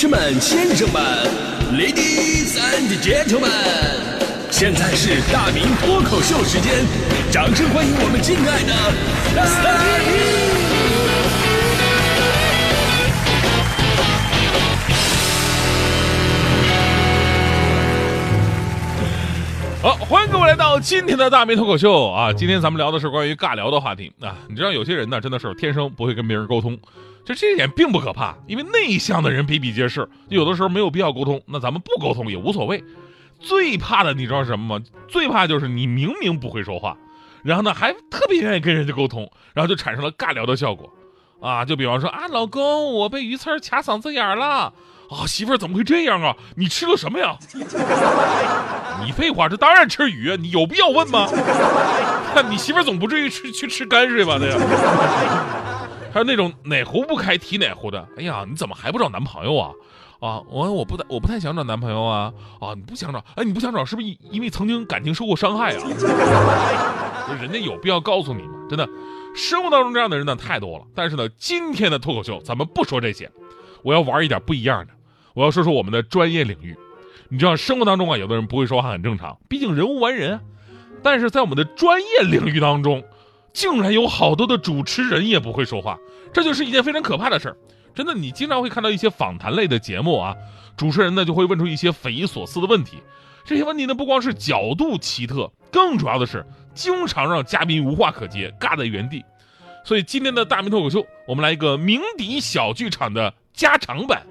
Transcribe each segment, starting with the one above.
士们、先生们，Ladies and Gentlemen，现在是大明脱口秀时间，掌声欢迎我们敬爱的大明！好，欢迎各位来到今天的大明脱口秀啊！今天咱们聊的是关于尬聊的话题啊。你知道有些人呢，真的是天生不会跟别人沟通，这这一点并不可怕，因为内向的人比比皆是，有的时候没有必要沟通，那咱们不沟通也无所谓。最怕的你知道什么吗？最怕就是你明明不会说话，然后呢还特别愿意跟人家沟通，然后就产生了尬聊的效果啊。就比方说啊，老公，我被鱼刺卡嗓子眼儿了。啊，媳妇儿怎么会这样啊？你吃了什么呀？你废话，这当然吃鱼！你有必要问吗？你媳妇儿总不至于去去吃泔水吧？这样。还有那种哪壶不开提哪壶的。哎呀，你怎么还不找男朋友啊？啊，我我不太我不太想找男朋友啊。啊，你不想找？哎，你不想找是不是因为曾经感情受过伤害啊？人家有必要告诉你吗？真的，生活当中这样的人呢太多了。但是呢，今天的脱口秀咱们不说这些，我要玩一点不一样的。我要说说我们的专业领域，你知道生活当中啊，有的人不会说话很正常，毕竟人无完人。但是在我们的专业领域当中，竟然有好多的主持人也不会说话，这就是一件非常可怕的事儿。真的，你经常会看到一些访谈类的节目啊，主持人呢就会问出一些匪夷所思的问题，这些问题呢不光是角度奇特，更主要的是经常让嘉宾无话可接，尬在原地。所以今天的大明脱口秀，我们来一个鸣笛小剧场的加长版。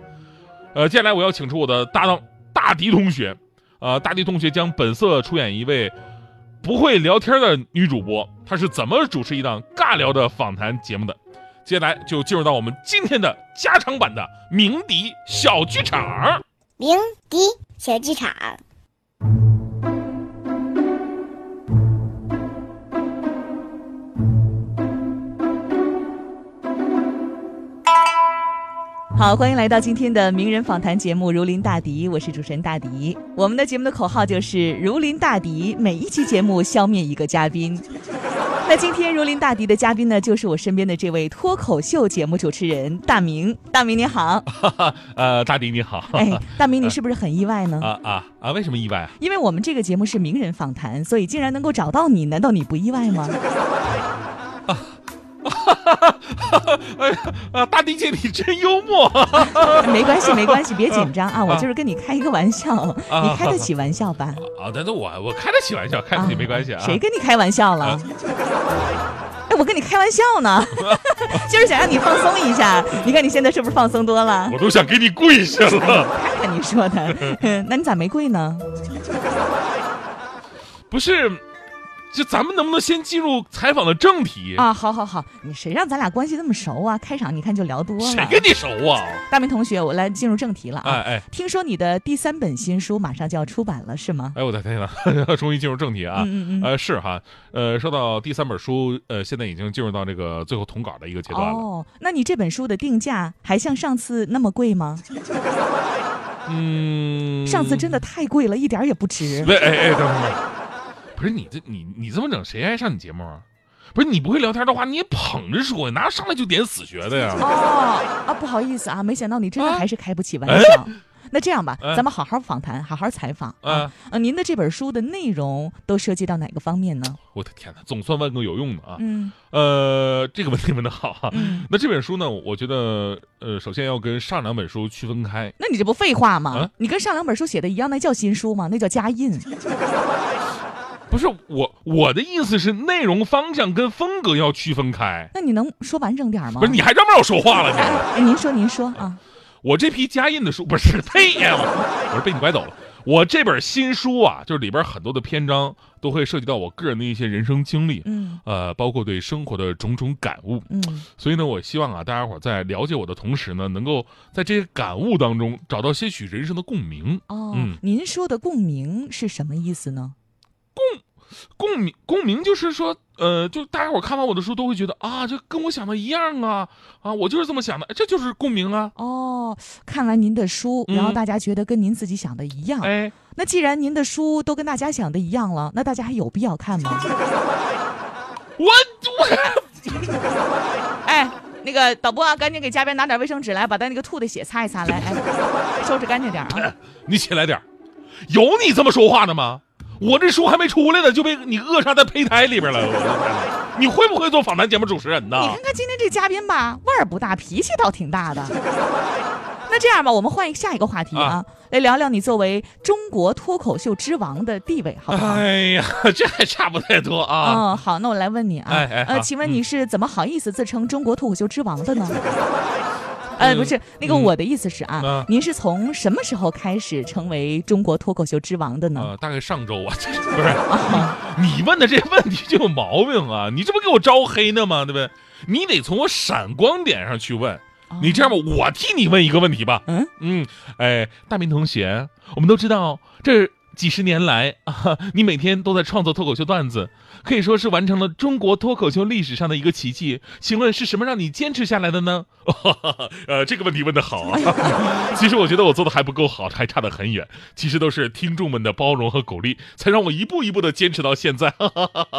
呃，接下来我要请出我的搭档大迪同学，呃，大迪同学将本色出演一位不会聊天的女主播，她是怎么主持一档尬聊的访谈节目的？接下来就进入到我们今天的加长版的鸣笛小剧场。鸣笛小剧场。好，欢迎来到今天的名人访谈节目《如临大敌》，我是主持人大迪。我们的节目的口号就是“如临大敌”，每一期节目消灭一个嘉宾。那今天“如临大敌”的嘉宾呢，就是我身边的这位脱口秀节目主持人大明。大明你好，呃，大迪你好。哎，大明 你是不是很意外呢？啊啊啊！为什么意外啊？因为我们这个节目是名人访谈，所以竟然能够找到你，难道你不意外吗？大迪姐你真幽默。没关系没关系，别紧张啊，我就是跟你开一个玩笑，你开得起玩笑吧？啊，但是我我开得起玩笑，开得起没关系啊。谁跟你开玩笑了？哎，我跟你开玩笑呢，就是想让你放松一下。你看你现在是不是放松多了？我都想给你跪下了。看看你说的，那你咋没跪呢？不是。就咱们能不能先进入采访的正题啊？好，好，好，你谁让咱俩关系那么熟啊？开场你看就聊多了。谁跟你熟啊？大明同学，我来进入正题了啊！哎哎，听说你的第三本新书马上就要出版了，是吗？哎，我的天呐，终于进入正题啊！嗯嗯呃，是哈，呃，说到第三本书，呃，现在已经进入到这个最后统稿的一个阶段了。哦，那你这本书的定价还像上次那么贵吗？嗯，上次真的太贵了，一点也不值。喂，哎哎，等会儿。不是你这你你这么整，谁爱上你节目啊？不是你不会聊天的话，你也捧着说呀，哪上来就点死穴的呀？哦啊，不好意思啊，没想到你真的还是开不起玩笑。那这样吧，咱们好好访谈，好好采访啊。呃，您的这本书的内容都涉及到哪个方面呢？我的天哪，总算问个有用的啊。嗯。呃，这个问题问的好哈。那这本书呢，我觉得呃，首先要跟上两本书区分开。那你这不废话吗？你跟上两本书写的一样，那叫新书吗？那叫加印。不是我，我的意思是内容方向跟风格要区分开。那你能说完整点吗？不是，你还让不让我说话了？你，哎，您说，您说啊。我这批加印的书不是，呸呀！我是被你拐走了。我这本新书啊，就是里边很多的篇章都会涉及到我个人的一些人生经历，嗯，呃，包括对生活的种种感悟，嗯。所以呢，我希望啊，大家伙在了解我的同时呢，能够在这些感悟当中找到些许人生的共鸣。哦，嗯您说的共鸣是什么意思呢？共。鸣，共鸣就是说，呃，就大家伙看完我的书都会觉得啊，这跟我想的一样啊，啊，我就是这么想的，这就是共鸣啊。哦，看完您的书，然后大家觉得跟您自己想的一样，哎，那既然您的书都跟大家想的一样了，那大家还有必要看吗？我我，哎。那个导播啊，赶紧给嘉宾拿点卫生纸来，把他那个吐的血擦一擦来，哎，收拾干净点啊。你起来点有你这么说话的吗？我这书还没出来呢，就被你扼杀在胚胎里边了。你会不会做访谈节目主持人呢你？看看今天这嘉宾吧，腕儿不大，脾气倒挺大的。那这样吧，我们换一下一个话题啊，啊来聊聊你作为中国脱口秀之王的地位，好不好？哎呀，这还差不太多啊。嗯，好，那我来问你啊，呃，哎哎好请问你是怎么好意思自称中国脱口秀之王的呢？呃，不是，那个嗯我的意思是啊，啊您是从什么时候开始成为中国脱口秀之王的呢？呃，大概上周啊，不是 你问的这问题就有毛病啊！你这不给我招黑呢吗？对不对？你得从我闪光点上去问。你这样吧，我替你问一个问题吧。嗯嗯，哎，大明同学，我们都知道这几十年来 啊，你每天都在创作脱口秀段子，可以说是完成了中国脱口秀历史上的一个奇迹。请问是什么让你坚持下来的呢？呃，这个问题问得好啊。其实我觉得我做的还不够好，还差得很远。其实都是听众们的包容和鼓励，才让我一步一步的坚持到现在。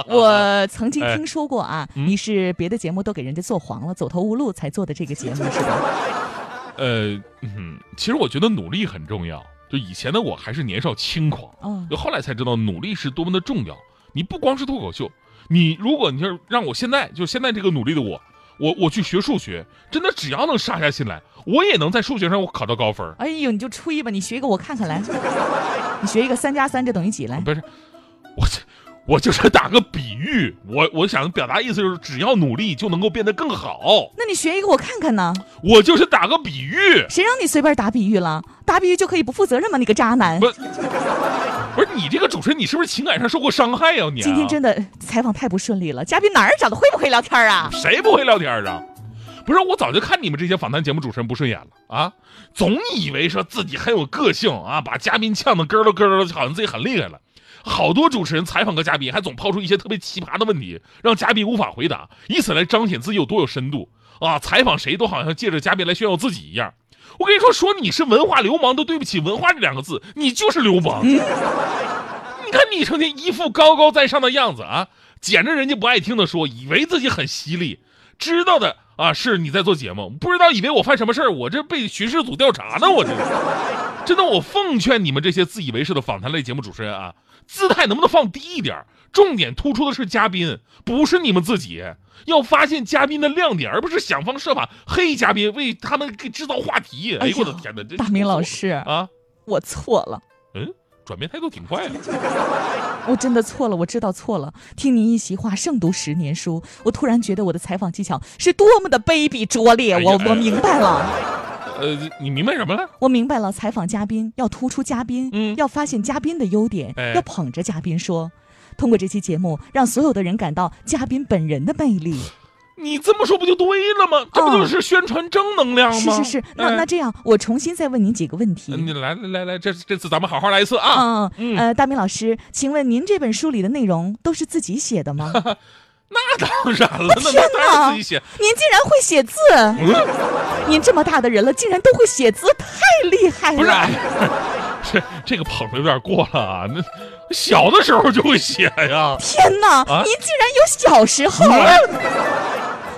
我曾经哎听说过啊，嗯你是别的节目都给人家做黄了，走投无路才做的这个节目，是吧？呃，嗯，其实我觉得努力很重要。就以前的我还是年少轻狂，哦就后来才知道努力是多么的重要。你不光是脱口秀，你如果你就让我现在就现在这个努力的我，我我去学数学，真的只要能杀下心来，我也能在数学上我考到高分。哎呦，你就吹吧，你学一个我看看来，你学一个三加三这等于几来？不是，我就是打个比喻，我我想表达意思就是，只要努力就能够变得更好。那你学一个我看看呢？我就是打个比喻，谁让你随便打比喻了？打比喻就可以不负责任吗？你个渣男！不不是你这个主持人，你是不是情感上受过伤害呀、你、啊、今天真的采访太不顺利了，嘉宾哪儿找的？会不会聊天啊？谁不会聊天啊？不是，我早就看你们这些访谈节目主持人不顺眼了啊！总以为说自己很有个性啊，把嘉宾呛得咯咯咯的，好像自己很厉害了。好多主持人采访个嘉宾，还总抛出一些特别奇葩的问题，让嘉宾无法回答，以此来彰显自己有多有深度啊！采访谁都好像借着嘉宾来炫耀自己一样。我跟你说，说你是文化流氓都对不起“文化”这两个字，你就是流氓。你看你成天一副高高在上的样子啊，捡着人家不爱听的说，以为自己很犀利，知道的啊是你在做节目，不知道以为我犯什么事儿，我这被巡视组调查呢，我这真的，我奉劝你们这些自以为是的访谈类节目主持人啊，姿态能不能放低一点儿？重点突出的是嘉宾，不是你们自己。要发现嘉宾的亮点，而不是想方设法黑嘉宾，为他们给制造话题。哎呦我的天哪！这大明老师，啊，我错了，嗯，转变态度挺快啊。我真的错了，我知道错了。听您一席话，胜读十年书。我突然觉得我的采访技巧是多么的卑鄙拙劣。哎我我明白了，呃，你明白什么了？我明白了。采访嘉宾要突出嘉宾，嗯要发现嘉宾的优点，哎要捧着嘉宾说。通过这期节目，让所有的人感到嘉宾本人的魅力。你这么说不就对了吗？这不就是宣传正能量吗？是是是，那、哎那这样，我重新再问您几个问题。你来来来来，这这次咱们好好来一次啊！嗯嗯呃，大明老师，请问您这本书里的内容都是自己写的吗？那 当然了，那天那当然哪自己写。您竟然会写字！嗯，您这么大的人了，竟然都会写字，太厉害了不是了！，这这个捧的有点过了啊！那小的时候就会写呀。天哪，啊您竟然有小时候！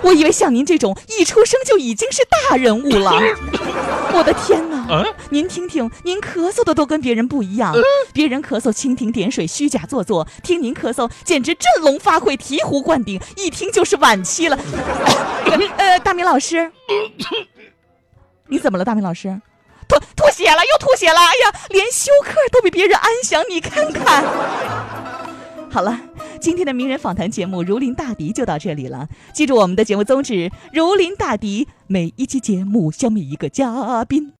我以为像您这种一出生就已经是大人物了。我的天哪！嗯您听听，您咳嗽的都跟别人不一样，别人咳嗽蜻蜓点水、虚假做作，听您咳嗽简直振聋发聩、醍醐灌顶，一听就是晚期了。呃，大明老师，你怎么了，大明老师？吐吐血了，又吐血了！哎呀，连休克都比别人安详，你看看。好了，今天的名人访谈节目《如临大敌》就到这里了。记住我们的节目宗旨：如临大敌，每一期节目消灭一个嘉宾。